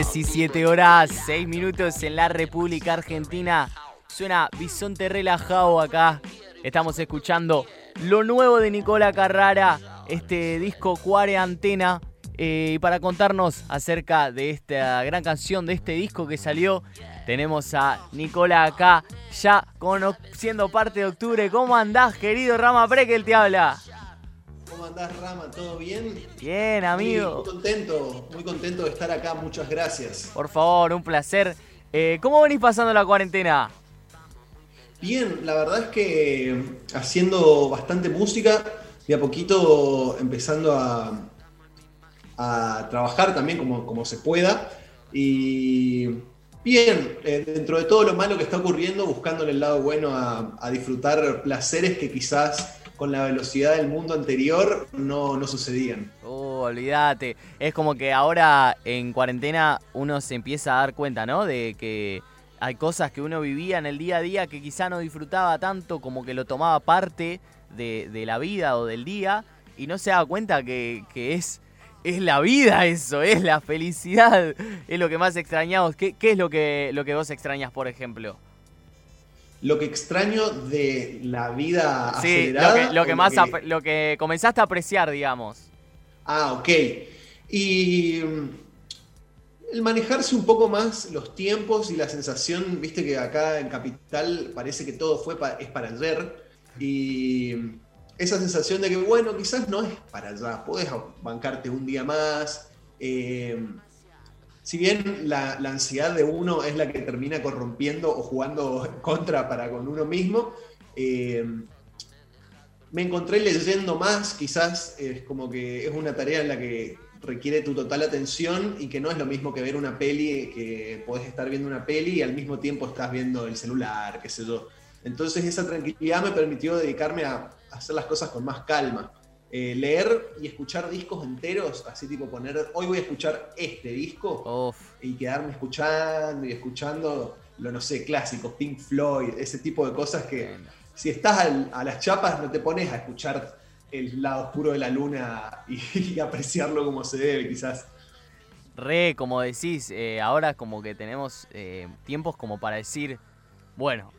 17 horas, 6 minutos en la República Argentina. Suena bisonte relajado acá. Estamos escuchando lo nuevo de Nicola Carrara, este disco Cuare Antena. Eh, y para contarnos acerca de esta gran canción, de este disco que salió, tenemos a Nicola acá, ya siendo parte de octubre. ¿Cómo andás, querido Rama Prekel te habla? ¿Cómo andás, Rama? ¿Todo bien? Bien, amigo. Muy, contento, muy contento de estar acá. Muchas gracias. Por favor, un placer. Eh, ¿Cómo venís pasando la cuarentena? Bien, la verdad es que haciendo bastante música, de a poquito empezando a, a trabajar también como, como se pueda. Y bien, eh, dentro de todo lo malo que está ocurriendo, buscándole el lado bueno a, a disfrutar placeres que quizás con la velocidad del mundo anterior no, no sucedían. Oh, olvídate. Es como que ahora en cuarentena uno se empieza a dar cuenta, ¿no? De que hay cosas que uno vivía en el día a día que quizá no disfrutaba tanto, como que lo tomaba parte de, de la vida o del día, y no se daba cuenta que, que, es, es la vida eso, es la felicidad, es lo que más extrañamos. ¿Qué, qué es lo que, lo que vos extrañas, por ejemplo? Lo que extraño de la vida acelerada. Lo que, lo que más lo que comenzaste a apreciar, digamos. Ah, ok. Y mm, el manejarse un poco más los tiempos y la sensación, viste que acá en Capital parece que todo fue es para ayer. Y esa sensación de que, bueno, quizás no es para allá, podés bancarte un día más. Eh, si bien la, ansiedad de uno es la que termina corrompiendo o jugando contra para con uno mismo, eh, me encontré leyendo más, quizás es como que es una tarea en la que requiere tu total atención y que no es lo mismo que ver una peli, que podés estar viendo una peli y al mismo tiempo estás viendo el celular, qué sé yo. Entonces esa tranquilidad me permitió dedicarme a hacer las cosas con más calma. Eh, leer y escuchar discos enteros, así tipo poner, hoy voy a escuchar este disco y quedarme escuchando y escuchando, lo no sé, clásicos, Pink Floyd, ese tipo de cosas que si estás a las chapas no te pones a escuchar el lado oscuro de la luna y, apreciarlo como se debe quizás. Re, como decís, eh, ahora como que tenemos eh, tiempos como para decir, bueno,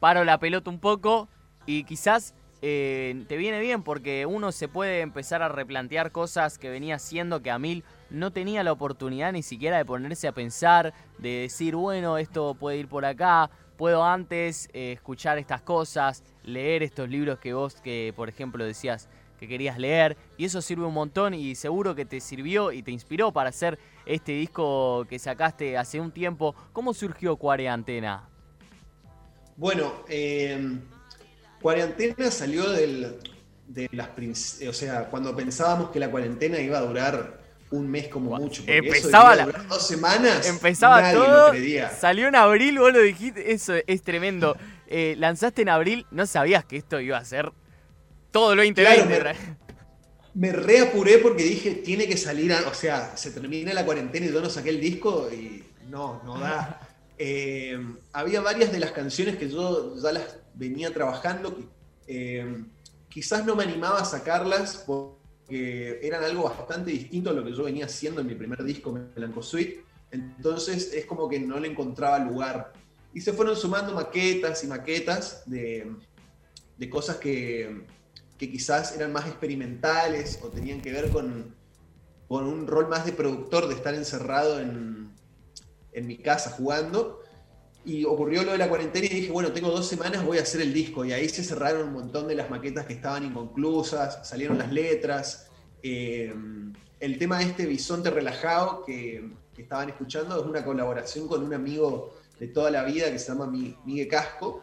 paro la pelota un poco y quizás eh, te viene bien porque uno se puede empezar a replantear cosas que venía haciendo que a mil no tenía la oportunidad ni siquiera de ponerse a pensar, de decir, bueno, esto puede ir por acá, puedo antes eh, escuchar estas cosas, leer estos libros que vos, que por ejemplo decías que querías leer, y eso sirve un montón y seguro que te sirvió y te inspiró para hacer este disco que sacaste hace un tiempo. ¿Cómo surgió Cuare Antena? Bueno, eh, Cuarentena salió del, de las... O sea, cuando pensábamos que la cuarentena iba a durar un mes como mucho. Empezaba eso la, dos semanas. Empezaba todo. Salió en abril, vos lo dijiste. Eso es tremendo. Eh, lanzaste en abril, no sabías que esto iba a ser todo lo 2020. me, reapuré porque dije, tiene que salir. o sea, se termina la cuarentena y yo no saqué el disco y no, no da. Eh, había varias de las canciones que yo ya las venía trabajando, eh, quizás no me animaba a sacarlas porque eran algo bastante distinto a lo que yo venía haciendo en mi primer disco, Melanco Suite, entonces es como que no le encontraba lugar. Y se fueron sumando maquetas y maquetas de, cosas que, quizás eran más experimentales o tenían que ver con, con un rol más de productor, de estar encerrado en, en mi casa jugando y ocurrió lo de la cuarentena y dije, bueno, tengo dos semanas, voy a hacer el disco. Y ahí se cerraron un montón de las maquetas que estaban inconclusas, salieron las letras. Eh, el tema de este bisonte relajado que, estaban escuchando es una colaboración con un amigo de toda la vida que se llama Miguel Casco,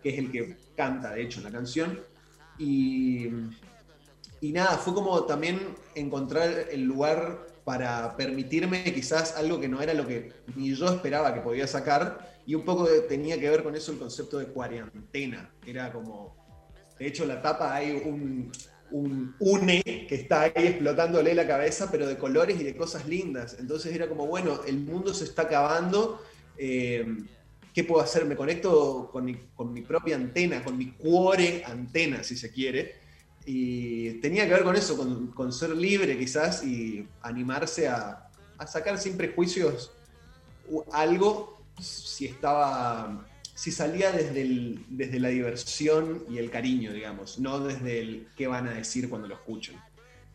que es el que canta, de hecho, la canción. Y, y nada, fue como también encontrar el lugar para permitirme quizás algo que no era lo que ni yo esperaba que podía sacar y un poco tenía que ver con eso el concepto de cuarentena. Era como, de hecho, la tapa hay un, un une que está ahí explotándole la cabeza, pero de colores y de cosas lindas. Entonces era como, bueno, el mundo se está acabando. Eh, ¿Qué puedo hacer? Me conecto con mi, con mi, propia antena, con mi cuore antena, si se quiere. Y tenía que ver con eso, con, ser libre quizás y animarse a, a sacar sin prejuicios algo si estaba si salía desde, el, desde la diversión y el cariño, digamos, no desde el qué van a decir cuando lo escuchen.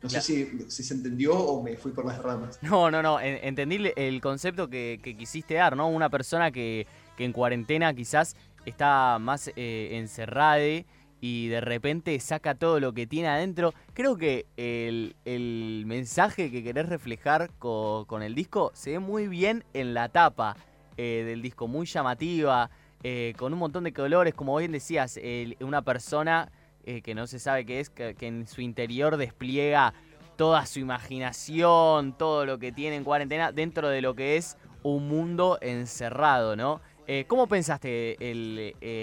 No sé si, se entendió o me fui por las ramas. No, no, no. Entendí el concepto que, quisiste dar, ¿no? Una persona que, en cuarentena quizás está más eh, encerrada y de repente saca todo lo que tiene adentro. Creo que el, mensaje que querés reflejar con, el disco se ve muy bien en la tapa eh, del disco, muy llamativa, eh, con un montón de colores, como bien decías, una persona eh, que no se sabe qué es, que, en su interior despliega toda su imaginación, todo lo que tiene en cuarentena dentro de lo que es un mundo encerrado, ¿no? ¿Cómo pensaste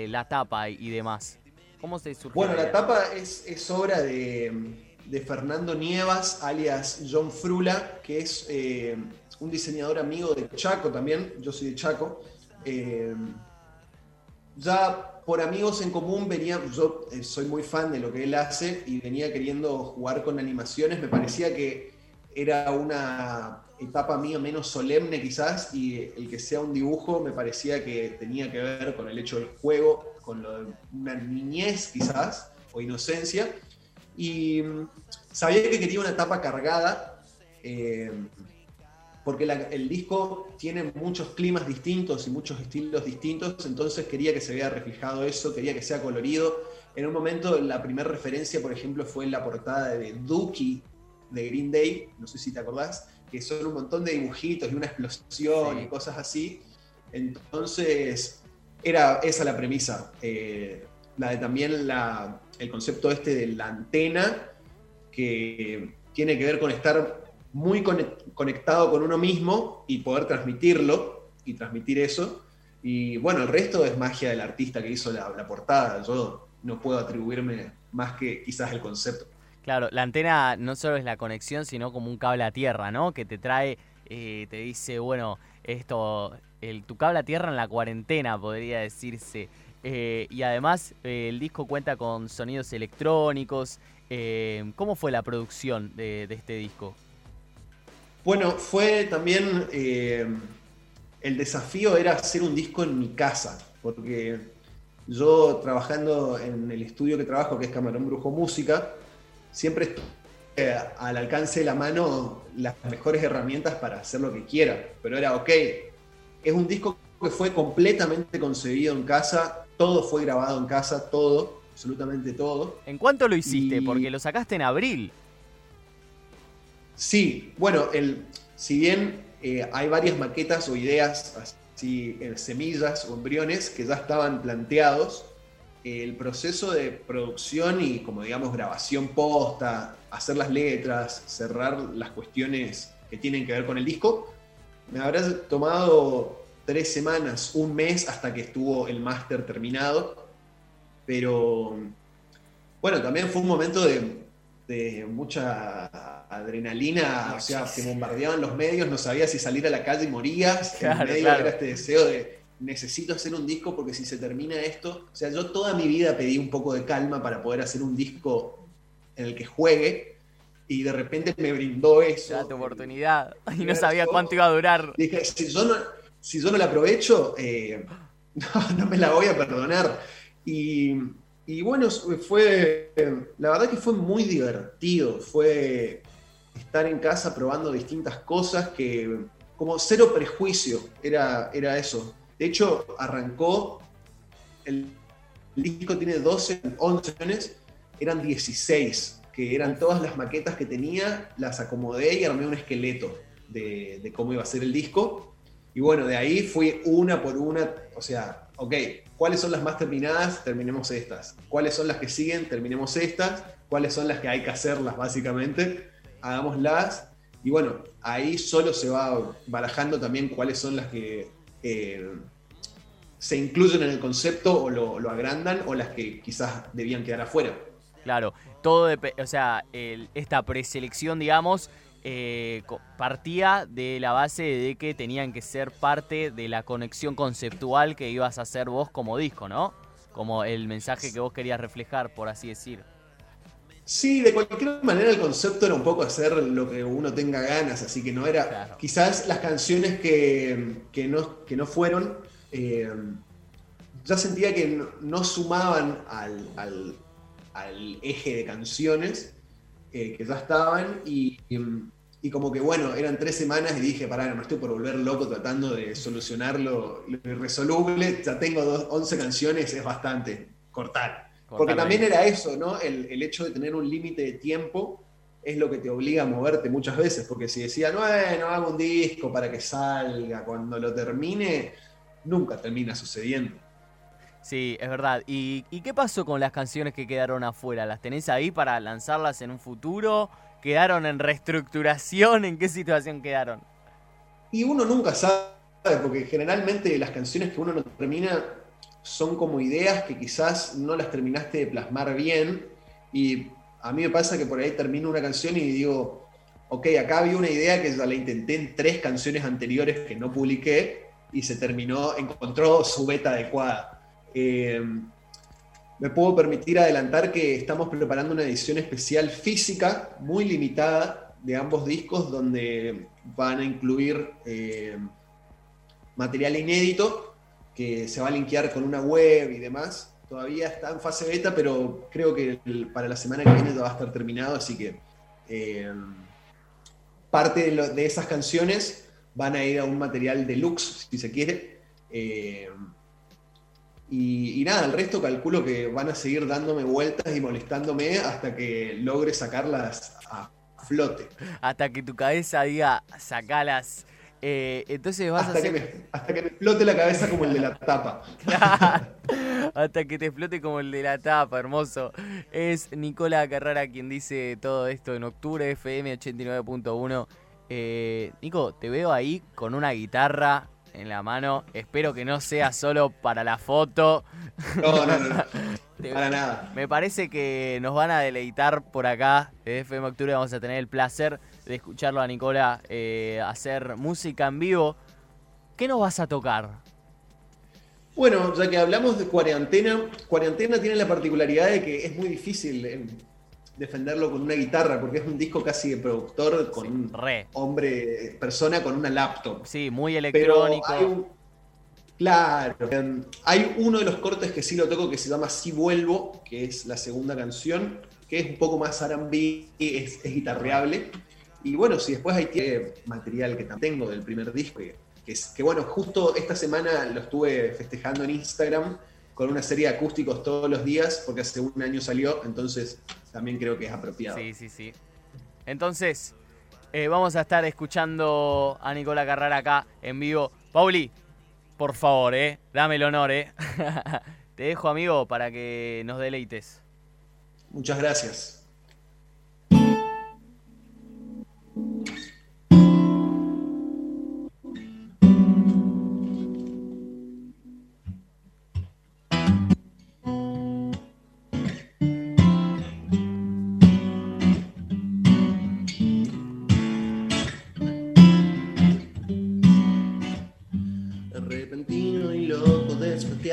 la tapa y demás? ¿Cómo se surgió? Bueno, la tapa es, obra de, de, Fernando Nievas, alias John Frula, que es un diseñador amigo de Chaco también, yo soy de Chaco ya por amigos en común venía, yo eh, soy muy fan de lo que él hace y venía queriendo jugar con animaciones, me parecía que era una etapa mía menos solemne quizás y el que sea un dibujo me parecía que tenía que ver con el hecho del juego, con lo de una niñez quizás o inocencia y mm, sabía que quería una etapa cargada. Eh, porque el disco tiene muchos climas distintos y muchos estilos distintos, entonces quería que se vea reflejado eso, quería que sea colorido. En un momento la primera referencia, por ejemplo, fue en la portada de Dookie de Green Day, no sé si te acordás, que son un montón de dibujitos y una explosión y cosas así. Entonces, era esa la premisa. Eh, la de también el concepto este de la antena, que tiene que ver con estar muy conectado con uno mismo y poder transmitirlo y transmitir eso. Y bueno, el resto es magia del artista que hizo la, portada. Yo no puedo atribuirme más que quizás el concepto. Claro, la antena no solo es la conexión, sino como un cable a tierra, ¿no? Que te trae, eh, te dice, bueno, esto, el, tu cable a tierra en la cuarentena, podría decirse. Eh, y además eh, el disco cuenta con sonidos electrónicos. ¿Cómo fue la producción de este disco? Bueno, fue también eh, el desafío era hacer un disco en mi casa, porque yo trabajando en el estudio que trabajo, que es Camarón Brujo Música, siempre estoy al alcance de la mano las mejores herramientas para hacer lo que quiera. Pero era, ok, es un disco que fue completamente concebido en casa, todo fue grabado en casa, todo, absolutamente todo. ¿En cuánto lo hiciste? Porque lo sacaste en abril. Sí, bueno, el, si bien eh, hay varias maquetas o ideas, así, en semillas o embriones que ya estaban planteados, el proceso de producción y como digamos grabación posta, hacer las letras, cerrar las cuestiones que tienen que ver con el disco, me habrá tomado tres semanas, un mes hasta que estuvo el máster terminado, pero bueno, también fue un momento de de mucha adrenalina, o sea, te bombardeaban los medios, no sabías si salir a la calle y morías, en medio era este deseo de necesito hacer un disco porque si se termina esto, o sea, yo toda mi vida pedí un poco de calma para poder hacer un disco en el que juegue y de repente me brindó eso. Ya tu oportunidad y no sabía cuánto iba a durar. Dije, si yo no, si yo no la aprovecho, eh, no, no me la voy a perdonar. Y y bueno, fue, la verdad que fue muy divertido, fue estar en casa probando distintas cosas que, como cero prejuicio, era, era eso. De hecho, arrancó, el, disco tiene 12, 11 años, eran 16, que eran todas las maquetas que tenía, las acomodé y armé un esqueleto de, de cómo iba a ser el disco. Y bueno, de ahí fui una por una, o sea, ok, ¿cuáles son las más terminadas? Terminemos estas. ¿Cuáles son las que siguen? Terminemos estas. ¿Cuáles son las que hay que hacerlas, básicamente? Hagámoslas. Y bueno, ahí solo se va barajando también cuáles son las que eh, se incluyen en el concepto o lo, agrandan o las que quizás debían quedar afuera. Claro, todo, o sea, esta preselección, digamos, eh, partía de la base de que tenían que ser parte de la conexión conceptual que ibas a hacer vos como disco, ¿no? Como el mensaje que vos querías reflejar, por así decir. Sí, de cualquier manera el concepto era un poco hacer lo que uno tenga ganas, así que no era. Quizás las canciones que, no, que no fueron, eh, ya sentía que no, sumaban al, eje de canciones que ya estaban y, como que bueno, eran tres semanas y dije, pará, no me estoy por volver loco tratando de solucionar lo, irresoluble, ya tengo dos, 11 canciones, es bastante cortar. Porque también era eso, ¿no? El, hecho de tener un límite de tiempo es lo que te obliga a moverte muchas veces, porque si decían, bueno, hago un disco para que salga, cuando lo termine, nunca termina sucediendo. Sí, es verdad. ¿Y, qué pasó con las canciones que quedaron afuera? ¿Las tenés ahí para lanzarlas en un futuro? ¿Quedaron en reestructuración? ¿En qué situación quedaron? Y uno nunca sabe, porque generalmente las canciones que uno no termina son como ideas que quizás no las terminaste de plasmar bien y a mí me pasa que por ahí termino una canción y digo, ok, acá había una idea que ya la intenté en tres canciones anteriores que no publiqué y se terminó, encontró su beta adecuada. Eh, me puedo permitir adelantar que estamos preparando una edición especial física muy limitada de ambos discos donde van a incluir eh, material inédito que se va a linkear con una web y demás. Todavía está en fase beta, pero creo que para la semana que viene ya va a estar terminado, así que eh, parte de, esas canciones van a ir a un material deluxe, si se quiere. Y, nada, el resto calculo que van a seguir dándome vueltas y molestándome hasta que logre sacarlas a flote. Hasta que tu cabeza diga, sacalas eh, entonces vas hasta a Que me, hasta que me explote la cabeza como el de la tapa. hasta que te explote como el de la tapa, hermoso. Es Nicola Carrara quien dice todo esto en octubre, FM 89.1. Eh, Nico, te veo ahí con una guitarra en la mano. Espero que no sea solo para la foto. No, no, no. para nada. Me parece que nos van a deleitar por acá. De FM Octubre vamos a tener el placer de escucharlo a Nicola eh, hacer música en vivo. ¿Qué nos vas a tocar? Bueno, ya que hablamos de cuarentena, cuarentena tiene la particularidad de que es muy difícil defenderlo con una guitarra, porque es un disco casi de productor con un hombre, persona con una laptop. Sí, muy electrónico. claro, em, hay uno de los cortes que sí lo toco que se llama Si Vuelvo, que es la segunda canción, que es un poco más R&B, es, es guitarreable. Y bueno, si después hay material que tengo del primer disco, que, que, bueno, justo esta semana lo estuve festejando en Instagram con una serie de acústicos todos los días, porque hace un año salió, entonces también creo que es apropiado. Sí, sí, sí. Entonces, eh, vamos a estar escuchando a Nicola Carrara acá en vivo. Pauli, por favor, eh, dame el honor, eh. Te dejo, amigo, para que nos deleites. Muchas gracias.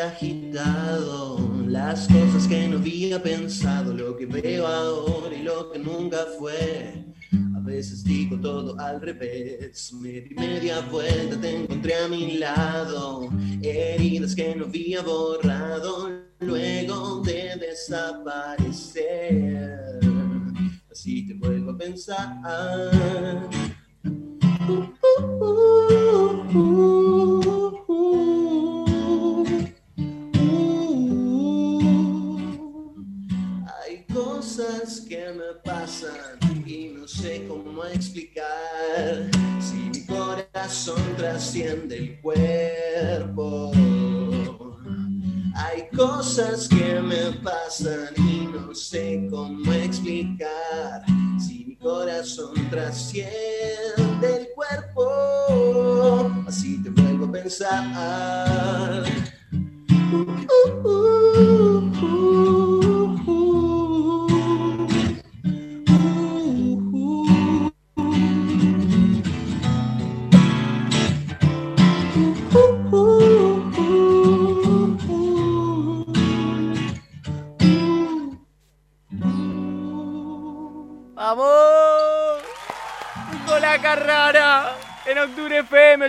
Agitado, las cosas que no había pensado, lo que veo ahora y lo que nunca fue. A veces digo todo al revés, media media vuelta te encontré a mi lado, heridas que no había borrado luego de desaparecer. Así te vuelvo a pensar. Uh, uh, uh, que me pasan y no sé cómo explicar si mi corazón trasciende el cuerpo. Hay cosas que me pasan y no sé cómo explicar si mi corazón trasciende el cuerpo. Así te vuelvo a pensar.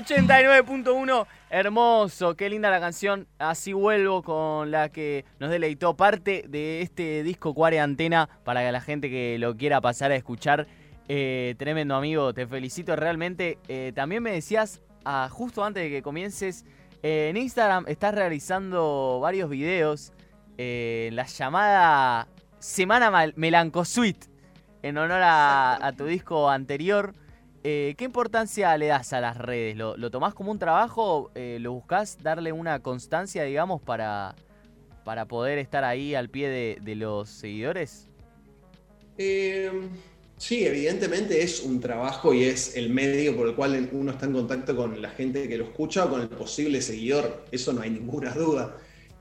89.1. Hermoso, qué linda la canción. Así vuelvo con la que nos deleitó parte de este disco Cuare Antena para que la gente que lo quiera pasar a escuchar. Eh, tremendo amigo, te felicito realmente. Eh, también me decías, ah, justo antes de que comiences, eh, en Instagram estás realizando varios videos. la llamada Semana Melancosuite en honor a, tu disco anterior. Eh, ¿Qué importancia le das a las redes? ¿Lo, lo tomás como un trabajo? Eh, ¿Lo buscas darle una constancia, digamos, para, para poder estar ahí al pie de, los seguidores? Eh, sí, evidentemente es un trabajo y es el medio por el cual uno está en contacto con la gente que lo escucha o con el posible seguidor. Eso no hay ninguna duda.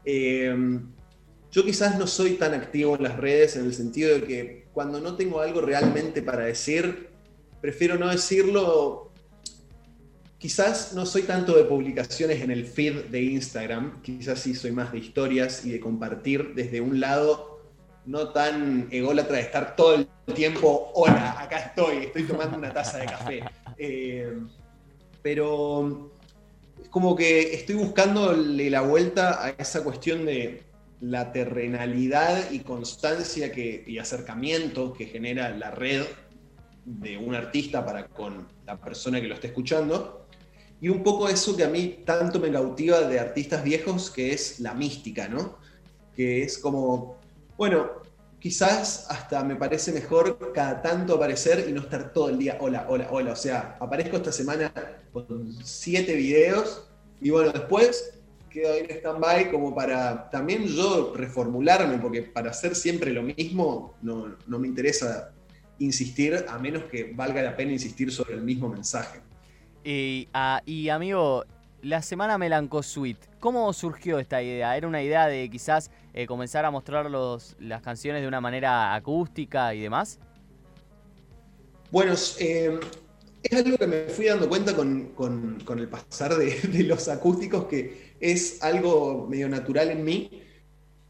yo quizás no soy tan activo en las redes en el sentido de que cuando no tengo algo realmente para decir, prefiero no decirlo. Quizás no soy tanto de publicaciones en el feed de Instagram, quizás sí soy más de historias y de compartir desde un lado no tan ególatra de estar todo el tiempo, hola, acá estoy, estoy tomando una taza de café. Eh, pero es como que estoy buscándole la vuelta a esa cuestión de la terrenalidad y constancia y acercamiento que genera la red de un artista para con la persona que lo esté escuchando. Y un poco eso que a mí tanto me cautiva de artistas viejos, que es la mística, ¿no? Que es como, bueno, quizás hasta me parece mejor cada tanto aparecer y no estar todo el día, hola, hola, hola. O sea, aparezco esta semana con siete videos y bueno, después quedo ahí en stand-by como para también yo reformularme, porque para hacer siempre lo mismo no, me interesa insistir, a menos que valga la pena insistir sobre el mismo mensaje. Y, ah, amigo, la semana Melanco Suite, ¿cómo surgió esta idea? ¿Era una idea de quizás eh, comenzar a mostrar los, las canciones de una manera acústica y demás? Bueno, eh, es algo que me fui dando cuenta con, el pasar de, los acústicos, que es algo medio natural en mí,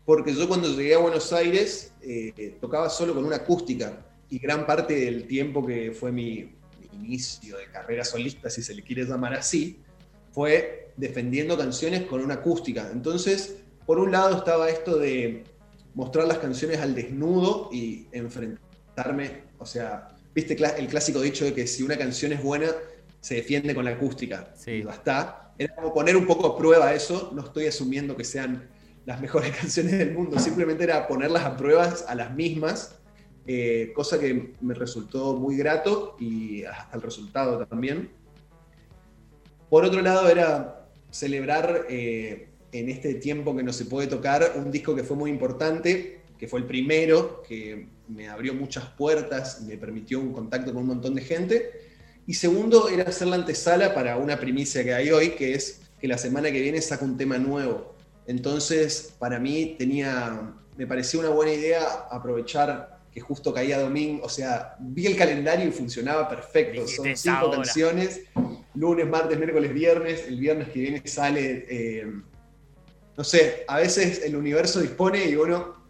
porque yo cuando llegué a Buenos Aires eh, tocaba solo con una acústica, y gran parte del tiempo que fue mi, inicio de carrera solista, si se le quiere llamar así, fue defendiendo canciones con una acústica. Entonces, por un lado estaba esto de mostrar las canciones al desnudo y enfrentarme, o sea, viste el clásico dicho de que si una canción es buena, se defiende con la acústica. Sí. Y basta. Era como poner un poco a prueba eso. No estoy asumiendo que sean las mejores canciones del mundo, simplemente era ponerlas a pruebas a las mismas, eh, cosa que me resultó muy grato y hasta el resultado también. Por otro lado, era celebrar eh, en este tiempo que no se puede tocar un disco que fue muy importante, que fue el primero, que me abrió muchas puertas, me permitió un contacto con un montón de gente. Y segundo, era hacer la antesala para una primicia que hay hoy, que es que la semana que viene saca un tema nuevo. Entonces, para mí tenía, me pareció una buena idea aprovechar que justo caía domingo, o sea, vi el calendario y funcionaba perfecto. Son cinco canciones, lunes, martes, miércoles, viernes. El viernes que viene sale, eh, no sé, a veces el universo dispone y uno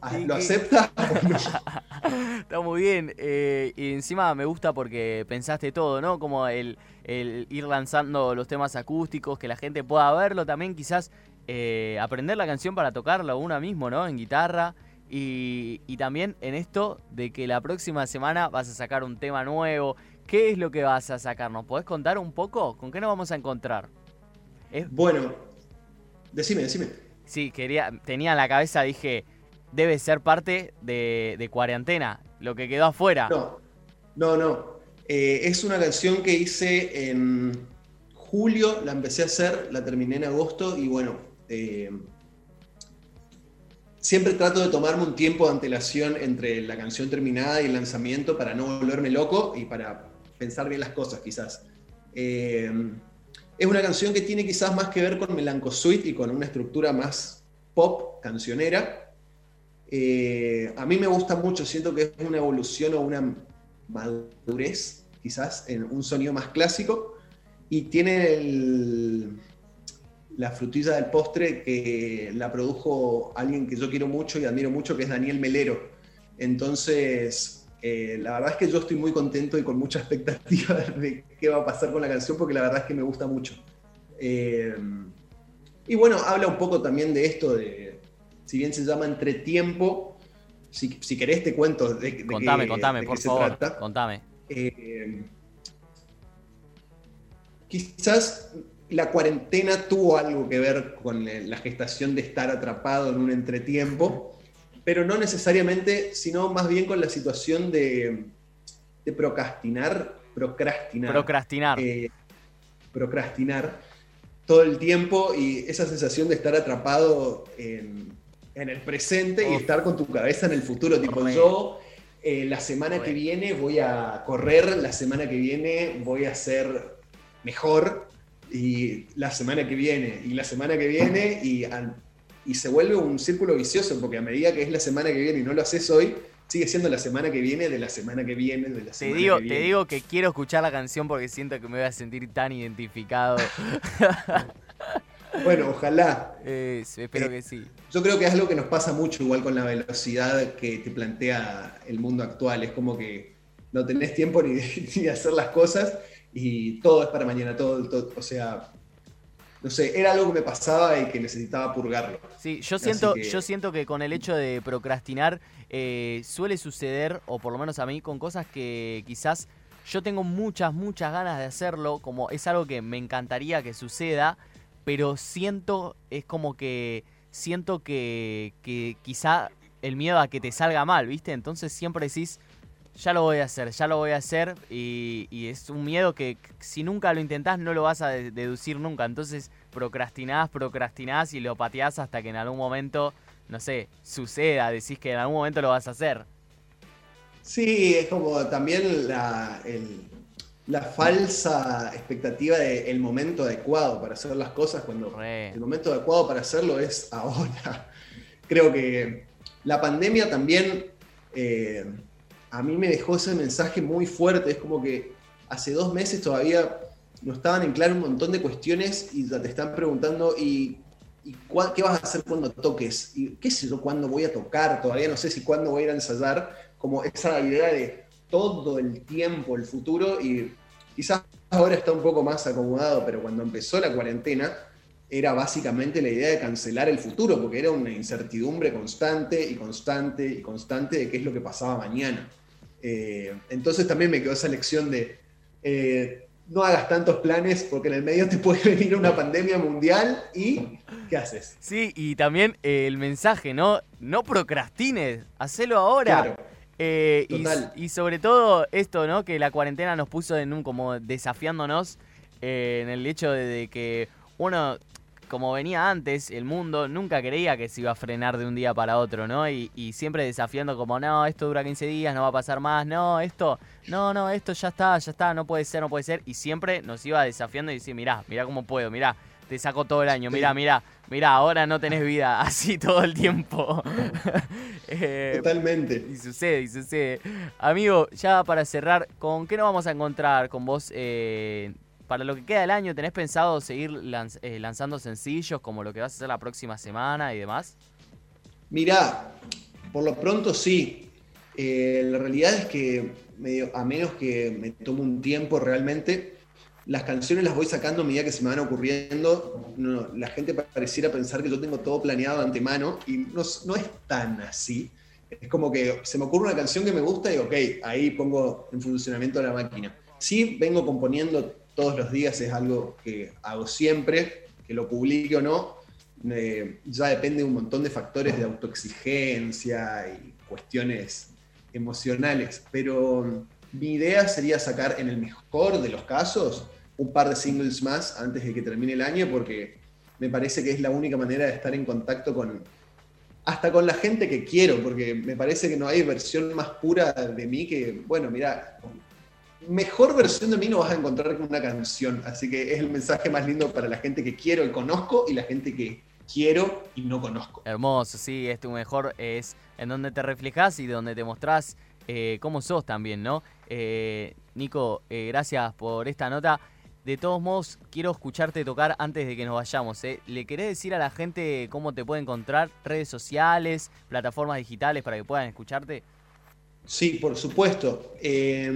Ah, ¿Lo acepta? Está muy bien. Eh, y encima me gusta porque pensaste todo, ¿no? Como el, ir lanzando los temas acústicos, que la gente pueda verlo también, quizás eh, aprender la canción para tocarla una mismo, ¿no? En guitarra. Y, también en esto de que la próxima semana vas a sacar un tema nuevo. ¿Qué es lo que vas a sacar? ¿Nos podés contar un poco? ¿Con qué nos vamos a encontrar? Bueno, decime, decime. Sí, quería, tenía en la cabeza, dije, debe ser parte de, cuarentena, lo que quedó afuera. No, no, no. Eh, es una canción que hice en julio, la empecé a hacer, la terminé en agosto y bueno, eh, siempre trato de tomarme un tiempo de antelación entre la canción terminada y el lanzamiento para no volverme loco y para pensar bien las cosas quizás. Eh, es una canción que tiene quizás más que ver con Melanco y con una estructura más pop, cancionera, eh, a mí me gusta mucho, siento que es una evolución o una madurez, quizás, en un sonido más clásico, y tiene la frutilla del postre que la produjo alguien que yo quiero mucho y admiro mucho, que es Daniel Melero. Entonces, Eh, la verdad es que yo estoy muy contento y con mucha expectativa de qué va a pasar con la canción, porque la verdad es que me gusta mucho. Eh, y bueno, habla un poco también de esto, de, si bien se llama Entretiempo, si, si querés te cuento de, de contame, qué, contame, de qué por se favor, trata. contame. Eh, quizás la cuarentena tuvo algo que ver con la gestación de estar atrapado en un entretiempo, pero no necesariamente, sino más bien con la situación de, de procrastinar, procrastinar. Procrastinar. eh, procrastinar todo el tiempo y esa sensación de estar atrapado en, en el presente y estar con tu cabeza en el futuro. Tipo, yo eh, la semana que viene voy a correr, la semana que viene voy a ser mejor y la semana que viene y la semana que viene y, al- y se vuelve un círculo vicioso porque a medida que es la semana que viene y no lo haces hoy, sigue siendo la semana que viene de la semana que viene de la Te semana digo, que te viene. digo que quiero escuchar la canción porque siento que me voy a sentir tan identificado. Bueno, ojalá. Eh, espero Eh, que sí. Yo creo que es algo que nos pasa mucho igual con la velocidad que te plantea el mundo actual. Es como que no tenés tiempo ni de, ni de hacer las cosas y todo es para mañana, todo, todo- o sea, no sé, era algo que me pasaba y que necesitaba purgarlo. Sí, yo siento, que- yo siento que con el hecho de procrastinar eh, suele suceder, o por lo menos a mí, con cosas que quizás yo tengo muchas, muchas ganas de hacerlo, como es algo que me encantaría que suceda, pero siento, es como que siento que, que quizá el miedo a que te salga mal, ¿viste? Entonces siempre decís, ya lo voy a hacer, ya lo voy a hacer, y, y es un miedo que si nunca lo intentás no lo vas a de- deducir nunca, entonces procrastinás, procrastinás y lo pateás hasta que en algún momento, no sé, suceda, decís que en algún momento lo vas a hacer. Sí, es como también la, el- la falsa expectativa del momento adecuado para hacer las cosas cuando Re. el momento adecuado para hacerlo es ahora. Creo que la pandemia también eh, a mí me dejó ese mensaje muy fuerte. Es como que hace dos meses todavía no estaban en claro un montón de cuestiones y te están preguntando y, qué vas a hacer cuando toques y qué sé yo cuándo voy a tocar. Todavía no sé si cuándo voy a ir a ensayar. Como esa idea de todo el tiempo, el futuro y quizás ahora está un poco más acomodado, pero cuando empezó la cuarentena era básicamente la idea de cancelar el futuro, porque era una incertidumbre constante y constante y constante de qué es lo que pasaba mañana. Eh, entonces también me quedó esa lección de eh, no hagas tantos planes porque en el medio te puede venir una pandemia mundial y ¿qué haces? Sí, y también eh, el mensaje, ¿no? No procrastines, hacelo ahora. Claro, Eh, y, Total. y sobre todo esto, ¿no? Que la cuarentena nos puso en un como desafiándonos eh, en el hecho de, de que uno, como venía antes, el mundo nunca creía que se iba a frenar de un día para otro, ¿no? Y, y siempre desafiando como, no, esto dura 15 días, no va a pasar más, no, esto, no, no, esto ya está, ya está, no puede ser, no puede ser. Y siempre nos iba desafiando y decía, mirá, mirá cómo puedo, mirá, te saco todo el año, mirá, mirá, mirá, ahora no tenés vida, así todo el tiempo. Eh, totalmente. y sucede, y sucede. Amigo, ya para cerrar, ¿con qué nos vamos a encontrar con vos eh, para lo que queda del año? ¿Tenés pensado seguir lanz- eh, lanzando sencillos como lo que vas a hacer la próxima semana y demás? Mirá, por lo pronto sí. Eh, la realidad es que medio- a menos que me tome un tiempo realmente, las canciones las voy sacando a medida que se me van ocurriendo. No, la gente pareciera pensar que yo tengo todo planeado de antemano y no, no es tan así. Es como que se me ocurre una canción que me gusta y ok, ahí pongo en funcionamiento la máquina. Sí, vengo componiendo todos los días, es algo que hago siempre, que lo publique o no, eh, ya depende de un montón de factores de autoexigencia y cuestiones emocionales, pero mi idea sería sacar en el mejor de los casos un par de singles más antes de que termine el año porque me parece que es la única manera de estar en contacto con hasta con la gente que quiero, porque me parece que no hay versión más pura de mí que, bueno, mira, mejor versión de mí no vas a encontrar con una canción, así que es el mensaje más lindo para la gente que quiero y conozco y la gente que quiero y no conozco. Hermoso, sí, es tu mejor, es en donde te reflejas y donde te mostrás eh, cómo sos también, ¿no? Eh, Nico, eh, gracias por esta nota. De todos modos, quiero escucharte tocar antes de que nos vayamos. ¿eh? ¿Le querés decir a la gente cómo te puede encontrar? ¿Redes sociales, plataformas digitales para que puedan escucharte? Sí, por supuesto. Eh,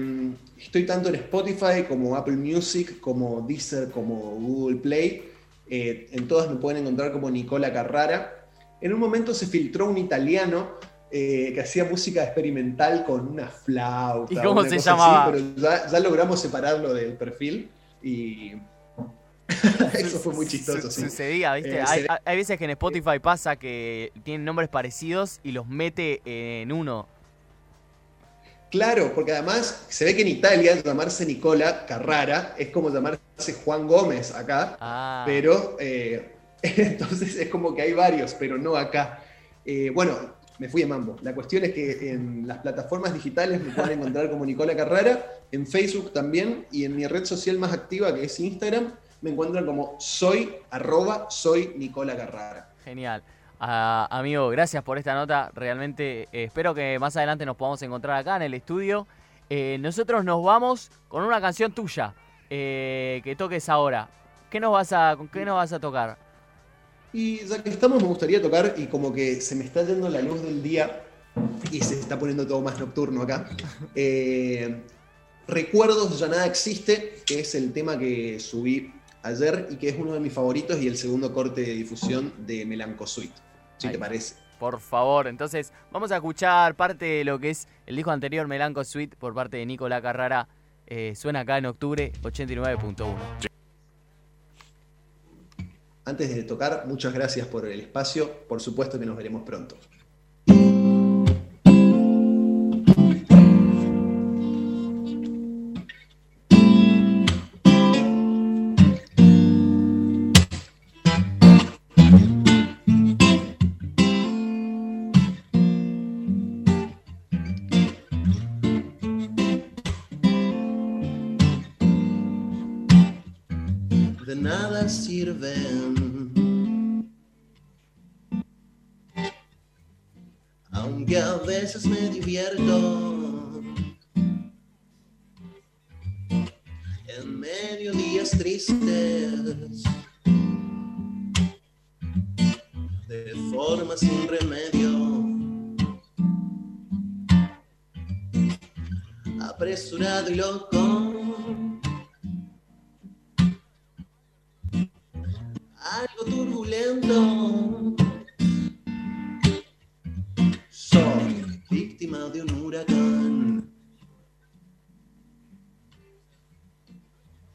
estoy tanto en Spotify como Apple Music, como Deezer, como Google Play. Eh, en todas me pueden encontrar como Nicola Carrara. En un momento se filtró un italiano eh, que hacía música experimental con una flauta. ¿Y cómo se llamaba? así, pero ya, ya logramos separarlo del perfil y eso fue muy chistoso. Sí. Sucedía, ¿viste? Eh, hay, hay veces que en Spotify pasa que tienen nombres parecidos y los mete en uno. Claro, porque además se ve que en Italia llamarse Nicola Carrara es como llamarse Juan Gómez acá, Ah. pero eh, entonces es como que hay varios, pero no acá. Eh, bueno, me fui de mambo. La cuestión es que en las plataformas digitales me pueden encontrar como Nicola Carrara, en Facebook también, y en mi red social más activa, que es Instagram, me encuentran como soy, arroba, soy Nicola Carrara. Genial. Ah, amigo, gracias por esta nota. Realmente eh, espero que más adelante nos podamos encontrar acá en el estudio. Eh, nosotros nos vamos con una canción tuya eh, que toques ahora. ¿Qué nos vas a, ¿Con qué nos vas a tocar? Y ya que estamos, me gustaría tocar, y como que se me está yendo la luz del día y se está poniendo todo más nocturno acá. Recuerdos ya nada existe, que es el tema que subí ayer y que es uno de mis favoritos y el segundo corte de difusión de Melancosuite, si Ahí. te parece. Por favor, entonces vamos a escuchar parte de lo que es el disco anterior, Melanco Suite, por parte de Nicola Carrara. Eh, suena acá en octubre 89.1. Antes de tocar, muchas gracias por el espacio. Por supuesto que nos veremos pronto. Sirven. Aunque a veces me divierto en medio días tristes, de forma sin remedio. Apresurado y loco.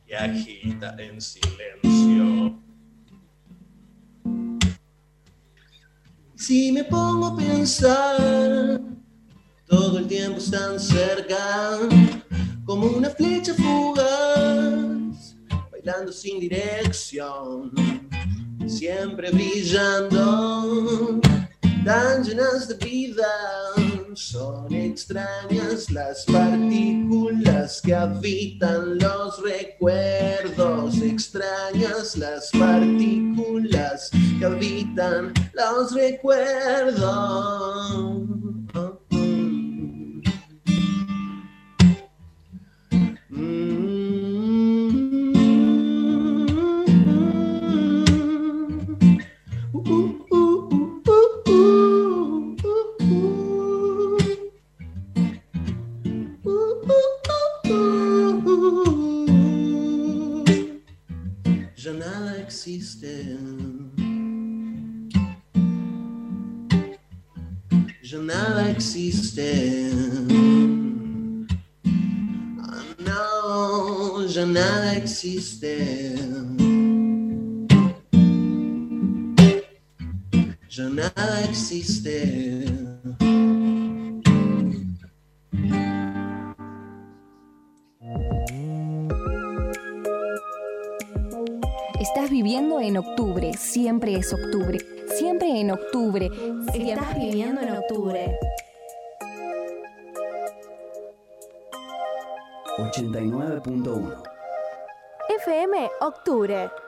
Que agita en silencio. Si me pongo a pensar, todo el tiempo es tan cerca como una flecha fugaz, bailando sin dirección siempre brillando, tan llenas de vida. Son extrañas las partículas que habitan los recuerdos, extrañas las partículas que habitan los recuerdos. Nada existe. Ya nada existe. Estás viviendo en octubre, siempre es octubre, siempre en octubre. Estás viviendo en octubre. 89.1 FM Octubre.